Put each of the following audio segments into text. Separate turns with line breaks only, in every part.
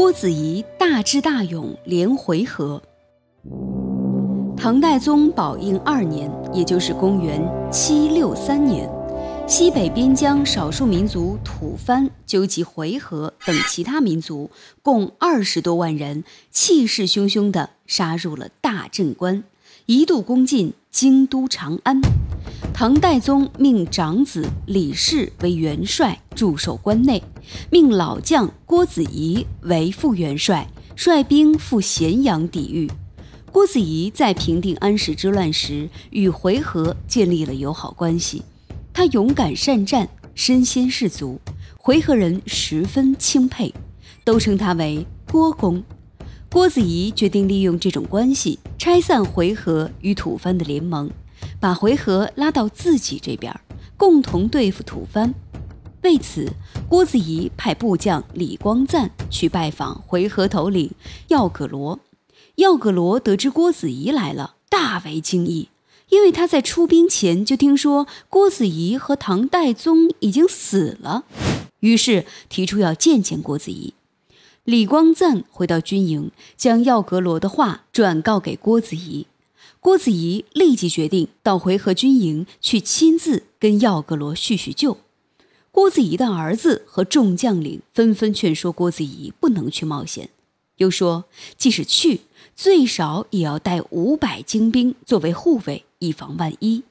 郭子仪大智大勇，连回纥。唐代宗宝应二年，也就是公元七六三年，西北边疆少数民族吐蕃纠集回纥等其他民族，共二十多万人，气势汹汹地杀入了大镇关，一度攻进京都长安。唐代宗命长子李氏为元帅，驻守关内，命老将郭子仪为副元帅，率兵赴咸阳抵御。郭子仪在平定安史之乱时，与回纥建立了友好关系。他勇敢善战，身先士卒，回纥人十分钦佩，都称他为郭公。郭子仪决定利用这种关系，拆散回纥与吐蕃的联盟。把回纥拉到自己这边，共同对付吐蕃。为此，郭子仪派部将李光赞去拜访回纥头领耀葛罗。耀葛罗得知郭子仪来了，大为惊异，因为他在出兵前就听说郭子仪和唐代宗已经死了，于是提出要见见郭子仪。李光赞回到军营，将耀葛罗的话转告给郭子仪。郭子仪立即决定到回纥军营去，亲自跟耀格罗叙叙旧。郭子仪的儿子和众将领纷纷劝说郭子仪不能去冒险，又说即使去，最少也要带五百精兵作为护卫，以防万一。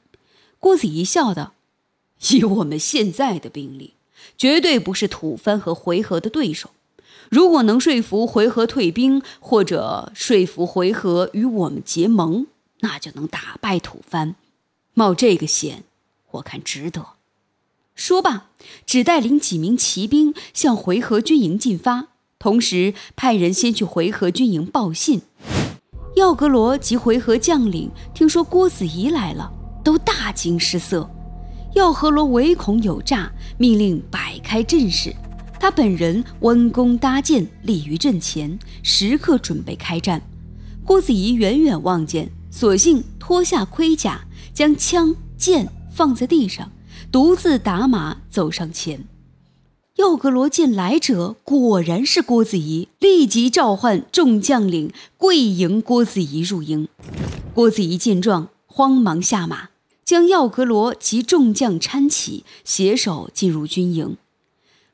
郭子仪笑道：“以我们现在的兵力，绝对不是吐蕃和回纥的对手。如果能说服回纥退兵，或者说服回纥与我们结盟。”那就能打败吐蕃，冒这个险，我看值得。说罢，只带领几名骑兵向回纥军营进发，同时派人先去回纥军营报信。耀格罗及回纥将领听说郭子仪来了，都大惊失色。耀和罗唯恐有诈，命令摆开阵势。他本人弯弓搭箭，立于阵前，时刻准备开战。郭子仪远远望见。索性脱下盔甲，将枪剑放在地上，独自打马走上前。耀格罗见来者果然是郭子仪，立即召唤众将领跪迎郭子仪入营。郭子仪见状，慌忙下马，将耀格罗及众将搀起，携手进入军营。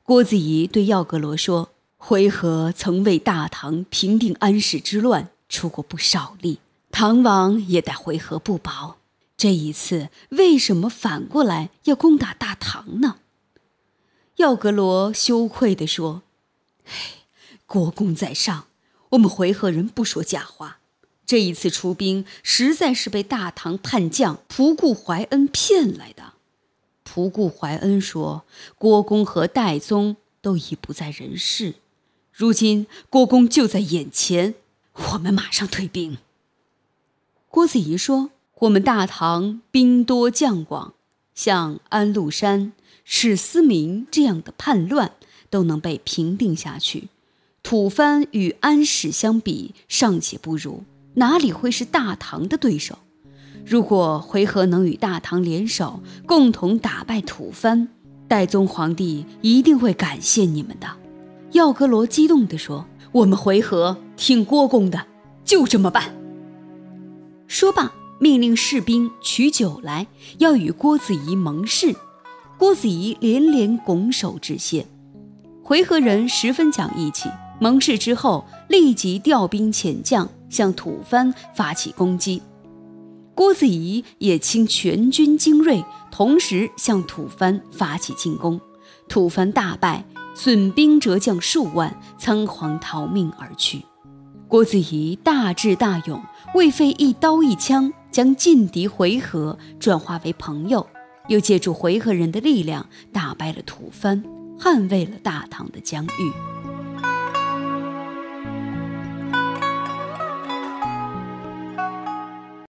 郭子仪对耀格罗说：“回纥曾为大唐平定安史之乱出过不少力。”唐王也待回纥不薄，这一次为什么反过来要攻打大唐呢？耀格罗羞愧地说：“哎，国公在上，我们回纥人不说假话。这一次出兵，实在是被大唐叛将仆固怀恩骗来的。仆固怀恩说，国公和戴宗都已不在人世，如今国公就在眼前，我们马上退兵。”郭子仪说：“我们大唐兵多将广，像安禄山、史思明这样的叛乱都能被平定下去。吐蕃与安史相比尚且不如，哪里会是大唐的对手？如果回纥能与大唐联手，共同打败吐蕃，代宗皇帝一定会感谢你们的。”耀格罗激动地说：“我们回纥听郭公的，就这么办。”说罢，命令士兵取酒来，要与郭子仪盟誓。郭子仪连连拱手致谢。回纥人十分讲义气，盟誓之后，立即调兵遣将向吐蕃发起攻击。郭子仪也倾全军精锐，同时向吐蕃发起进攻。吐蕃大败，损兵折将数万，仓皇逃命而去。郭子仪大智大勇。贵妃一刀一枪，将劲敌回纥转化为朋友，又借助回纥人的力量打败了吐蕃，捍卫了大唐的疆域。